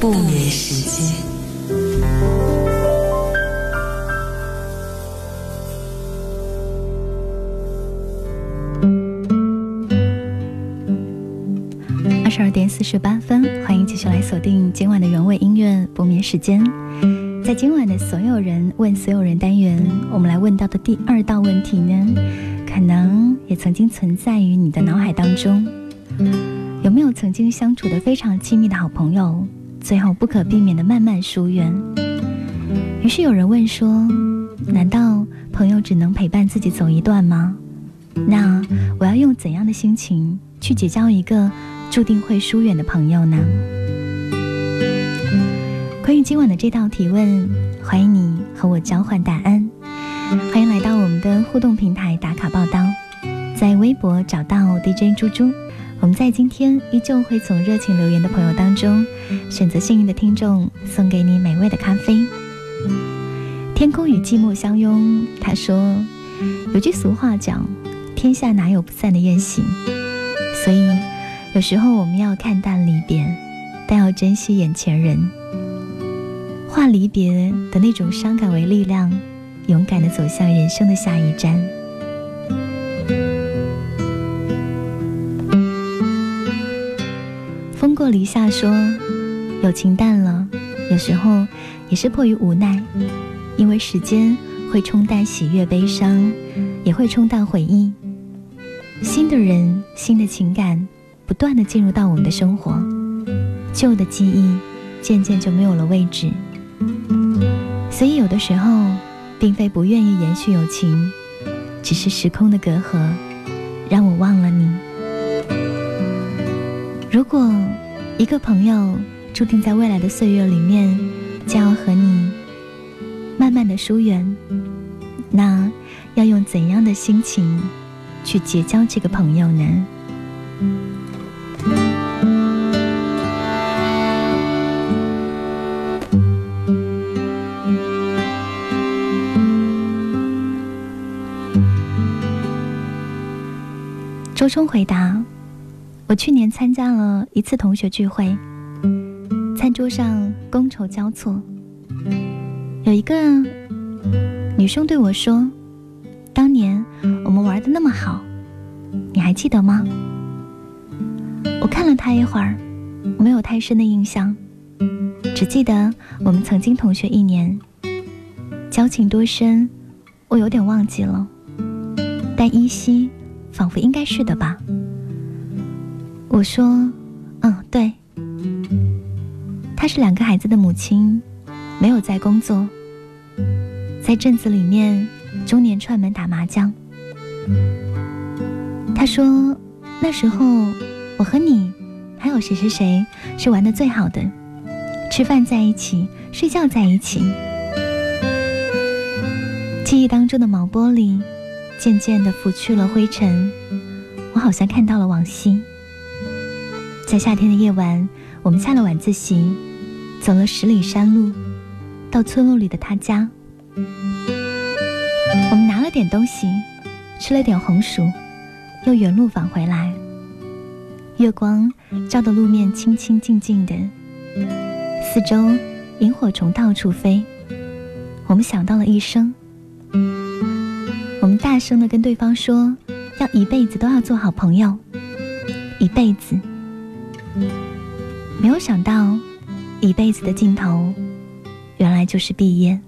不眠时间。二十二点四十八分，欢迎继续来锁定今晚的原味音乐不眠时间。在今晚的所有人问所有人单元，我们来问到的第二道问题呢，可能也曾经存在于你的脑海当中。有没有曾经相处的非常亲密的好朋友，最后不可避免的慢慢疏远？于是有人问说：难道朋友只能陪伴自己走一段吗？那我要用怎样的心情去结交一个注定会疏远的朋友呢？关于今晚的这道提问，欢迎你和我交换答案。欢迎来到我们的互动平台打卡报道，在微博找到 DJ 猪猪。我们在今天依旧会从热情留言的朋友当中，选择幸运的听众，送给你美味的咖啡。天空与寂寞相拥，他说有句俗话讲，天下哪有不散的宴席，所以有时候我们要看淡离别，但要珍惜眼前人。化离别的那种伤感为力量，勇敢的走向人生的下一站。篱下说，友情淡了，有时候也是迫于无奈，因为时间会冲淡喜悦悲伤，也会冲淡回忆。新的人、新的情感不断的进入到我们的生活，旧的记忆渐渐就没有了。位置。所以有的时候，并非不愿意延续友情，只是时空的隔阂，让我忘了。你。如果一个朋友注定在未来的岁月里面，将要和你慢慢的疏远，那要用怎样的心情去结交这个朋友呢？周冲回答：“我去年参加了一次同学聚会，餐桌上觥筹交错，有一个女生对我说：‘当年我们玩的那么好，你还记得吗？’我看了她一会儿，没有太深的印象，只记得我们曾经同学一年，交情多深，我有点忘记了，但依稀。”仿佛应该是的吧。我说：“嗯，对。”她是两个孩子的母亲，没有在工作，在镇子里面中年串门打麻将。她说：“那时候我和你还有谁谁谁是玩的最好的，吃饭在一起，睡觉在一起。”记忆当中的毛玻璃。渐渐的拂去了灰尘，我好像看到了往昔。在夏天的夜晚，我们下了晚自习，走了十里山路，到村落里的他家。我们拿了点东西，吃了点红薯，又原路返回来。月光照得路面清清静静的，四周萤火虫到处飞。我们想到了一生。我们大声的跟对方说，要一辈子都要做好朋友，一辈子。没有想到，一辈子的尽头，原来就是毕业。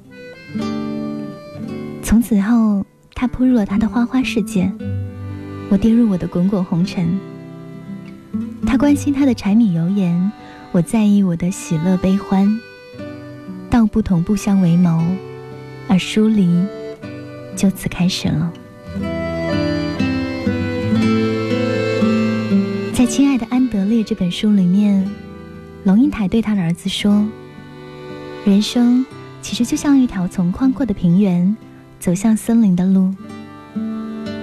从此后，他扑入了他的花花世界，我跌入我的滚滚红尘。他关心他的柴米油盐，我在意我的喜乐悲欢。道不同不相为谋，而疏离。就此开始了。在《亲爱的安德烈》这本书里面，龙应台对他的儿子说：“人生其实就像一条从宽阔的平原走向森林的路，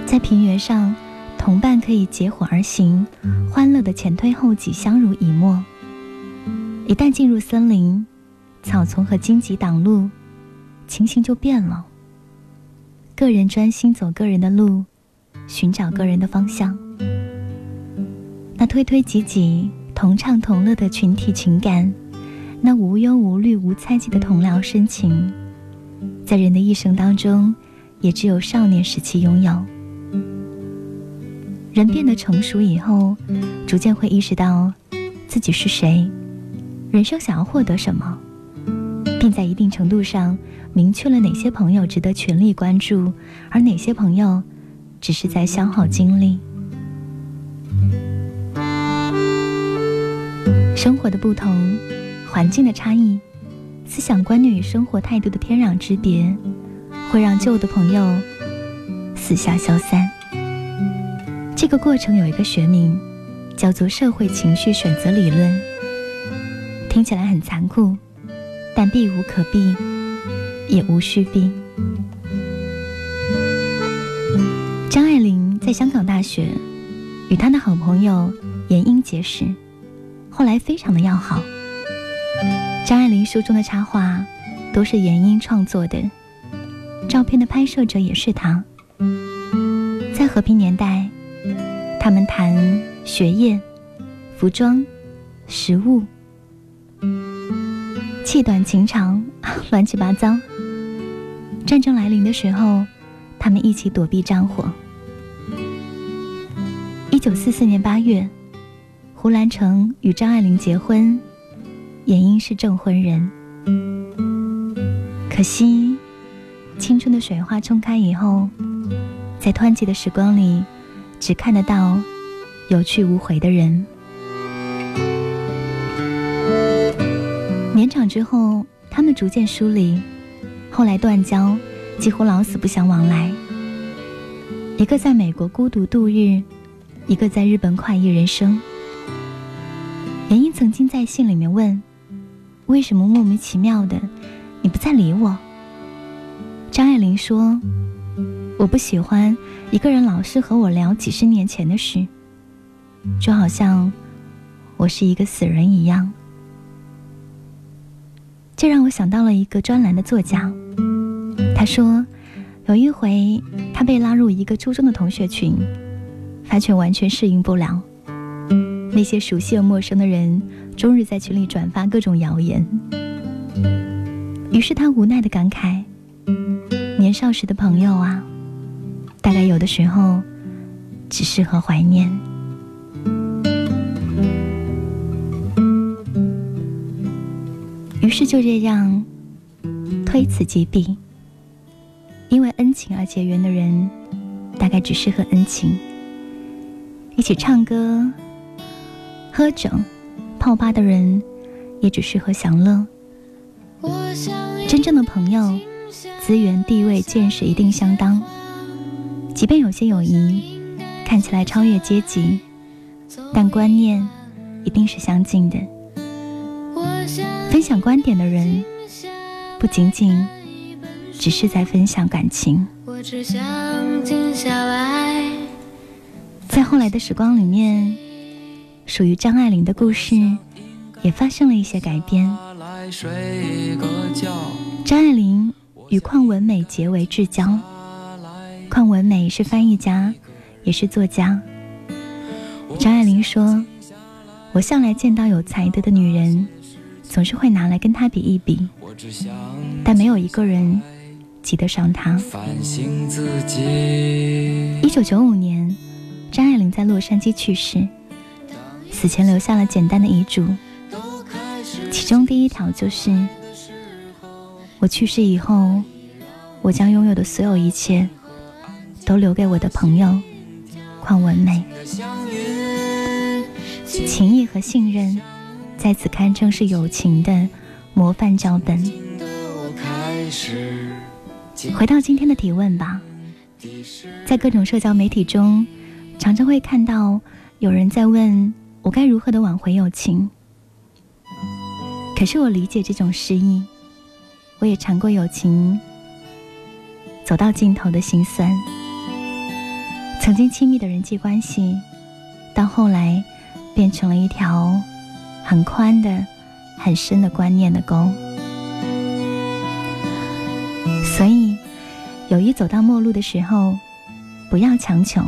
在平原上，同伴可以结伙而行，欢乐的前推后挤，相濡以沫；一旦进入森林，草丛和荆棘挡路，情形就变了。”个人专心走个人的路，寻找个人的方向。推推挤挤、同唱同乐的群体情感，那无忧无虑、无猜忌的同僚深情，在人的一生当中，也只有少年时期拥有。人变得成熟以后，逐渐会意识到自己是谁，人生想要获得什么，并在一定程度上明确了哪些朋友值得全力关注，而哪些朋友只是在消耗精力。生活的不同，环境的差异，思想观念与生活态度的天壤之别，会让旧的朋友四下消散。这个过程有一个学名，叫做社会情绪选择理论。听起来很残酷，但避无可避，也无需避。张爱玲在香港大学与她的好朋友严英结识，后来非常的要好。张爱玲书中的插画都是严英创作的，照片的拍摄者也是他。在和平年代。他们谈学业、服装、食物，气短情长，乱七八糟。战争来临的时候，他们一起躲避战火。一九四四年八月，胡兰成与张爱玲结婚，严英是证婚人。可惜，青春的水花冲开以后，在湍急的时光里。只看得到有去无回的人。年长之后，他们逐渐疏离，后来断交，几乎老死不相往来。一个在美国孤独度日，一个在日本快意人生。严英曾经在信里面问：“为什么莫名其妙的你不再理我？”张爱玲说：“我不喜欢。”一个人老是和我聊几十年前的事，就好像我是一个死人一样。这让我想到了一个专栏的作家，他说，有一回他被拉入一个初中的同学群，发觉完全适应不了。那些熟悉又陌生的人，终日在群里转发各种谣言。于是他无奈的感慨：年少时的朋友啊。大概有的时候，只适合怀念。于是就这样推此即彼。因为恩情而结缘的人，大概只适合恩情。一起唱歌、喝酒、泡吧的人，也只适合享乐。真正的朋友，资源、地位、见识一定相当。即便有些友谊看起来超越阶级，但观念一定是相近的。分享观点的人，不仅仅只是在分享感情。在后来的时光里面，属于张爱玲的故事也发生了一些改编。张爱玲与邝文美结为至交。邝文美是翻译家，也是作家。张爱玲说：“我向来见到有才德的女人，总是会拿来跟她比一比，但没有一个人及得上她。”一九九五年，张爱玲在洛杉矶去世，死前留下了简单的遗嘱，其中第一条就是：“我去世以后，我将拥有的所有一切。”都留给我的朋友邝文美，情谊和信任在此堪称是友情的模范教本。回到今天的提问吧，在各种社交媒体中，常常会看到有人在问我该如何的挽回友情。可是我理解这种失意，我也尝过友情走到尽头的心酸。曾经亲密的人际关系，到后来变成了一条很宽的、很深的观念的沟。所以，友谊走到末路的时候，不要强求，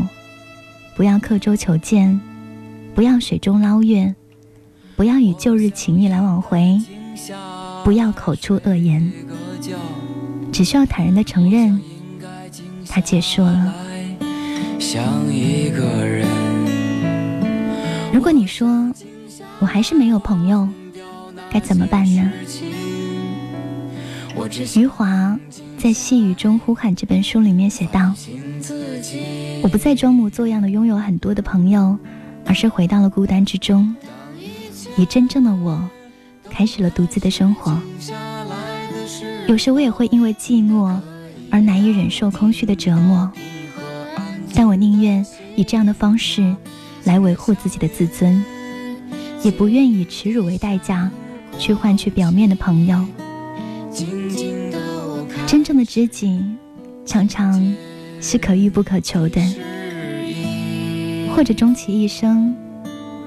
不要刻舟求剑，不要水中捞月，不要以旧日情谊来挽回，不要口出恶言，只需要坦然的承认，他结束了。如果你说我还是没有朋友，该怎么办呢？余华在《细雨中呼喊》这本书里面写道：“我不再装模作样的拥有很多的朋友，而是回到了孤单之中，以真正的我，开始了独自的生活。有时我也会因为寂寞而难以忍受空虚的折磨，但我宁愿以这样的方式来维护自己的自尊，也不愿以耻辱为代价去换取表面的朋友。”真正的知己，常常是可遇不可求的，或者终其一生，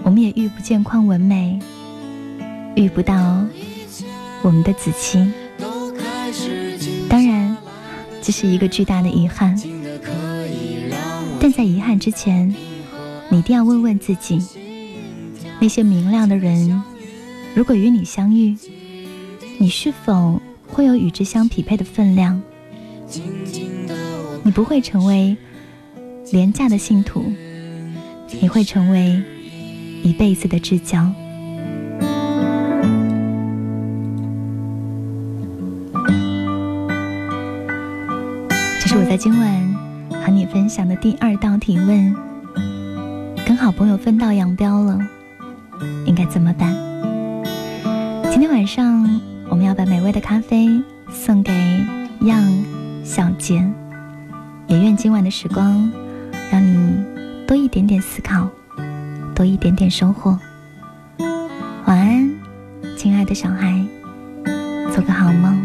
我们也遇不见邝文美，遇不到我们的子期。当然，这是一个巨大的遗憾。但在遗憾之前，你一定要问问自己：那些明亮的人，如果与你相遇，你是否？会有与之相匹配的分量，你不会成为廉价的信徒，你会成为一辈子的至交。这是我在今晚和你分享的第二道提问：跟好朋友分道扬镳了，应该怎么办？今天晚上。我们要把美味的咖啡送给样小杰，也愿今晚的时光让你多一点点思考，多一点点收获。晚安，亲爱的小孩，做个好梦。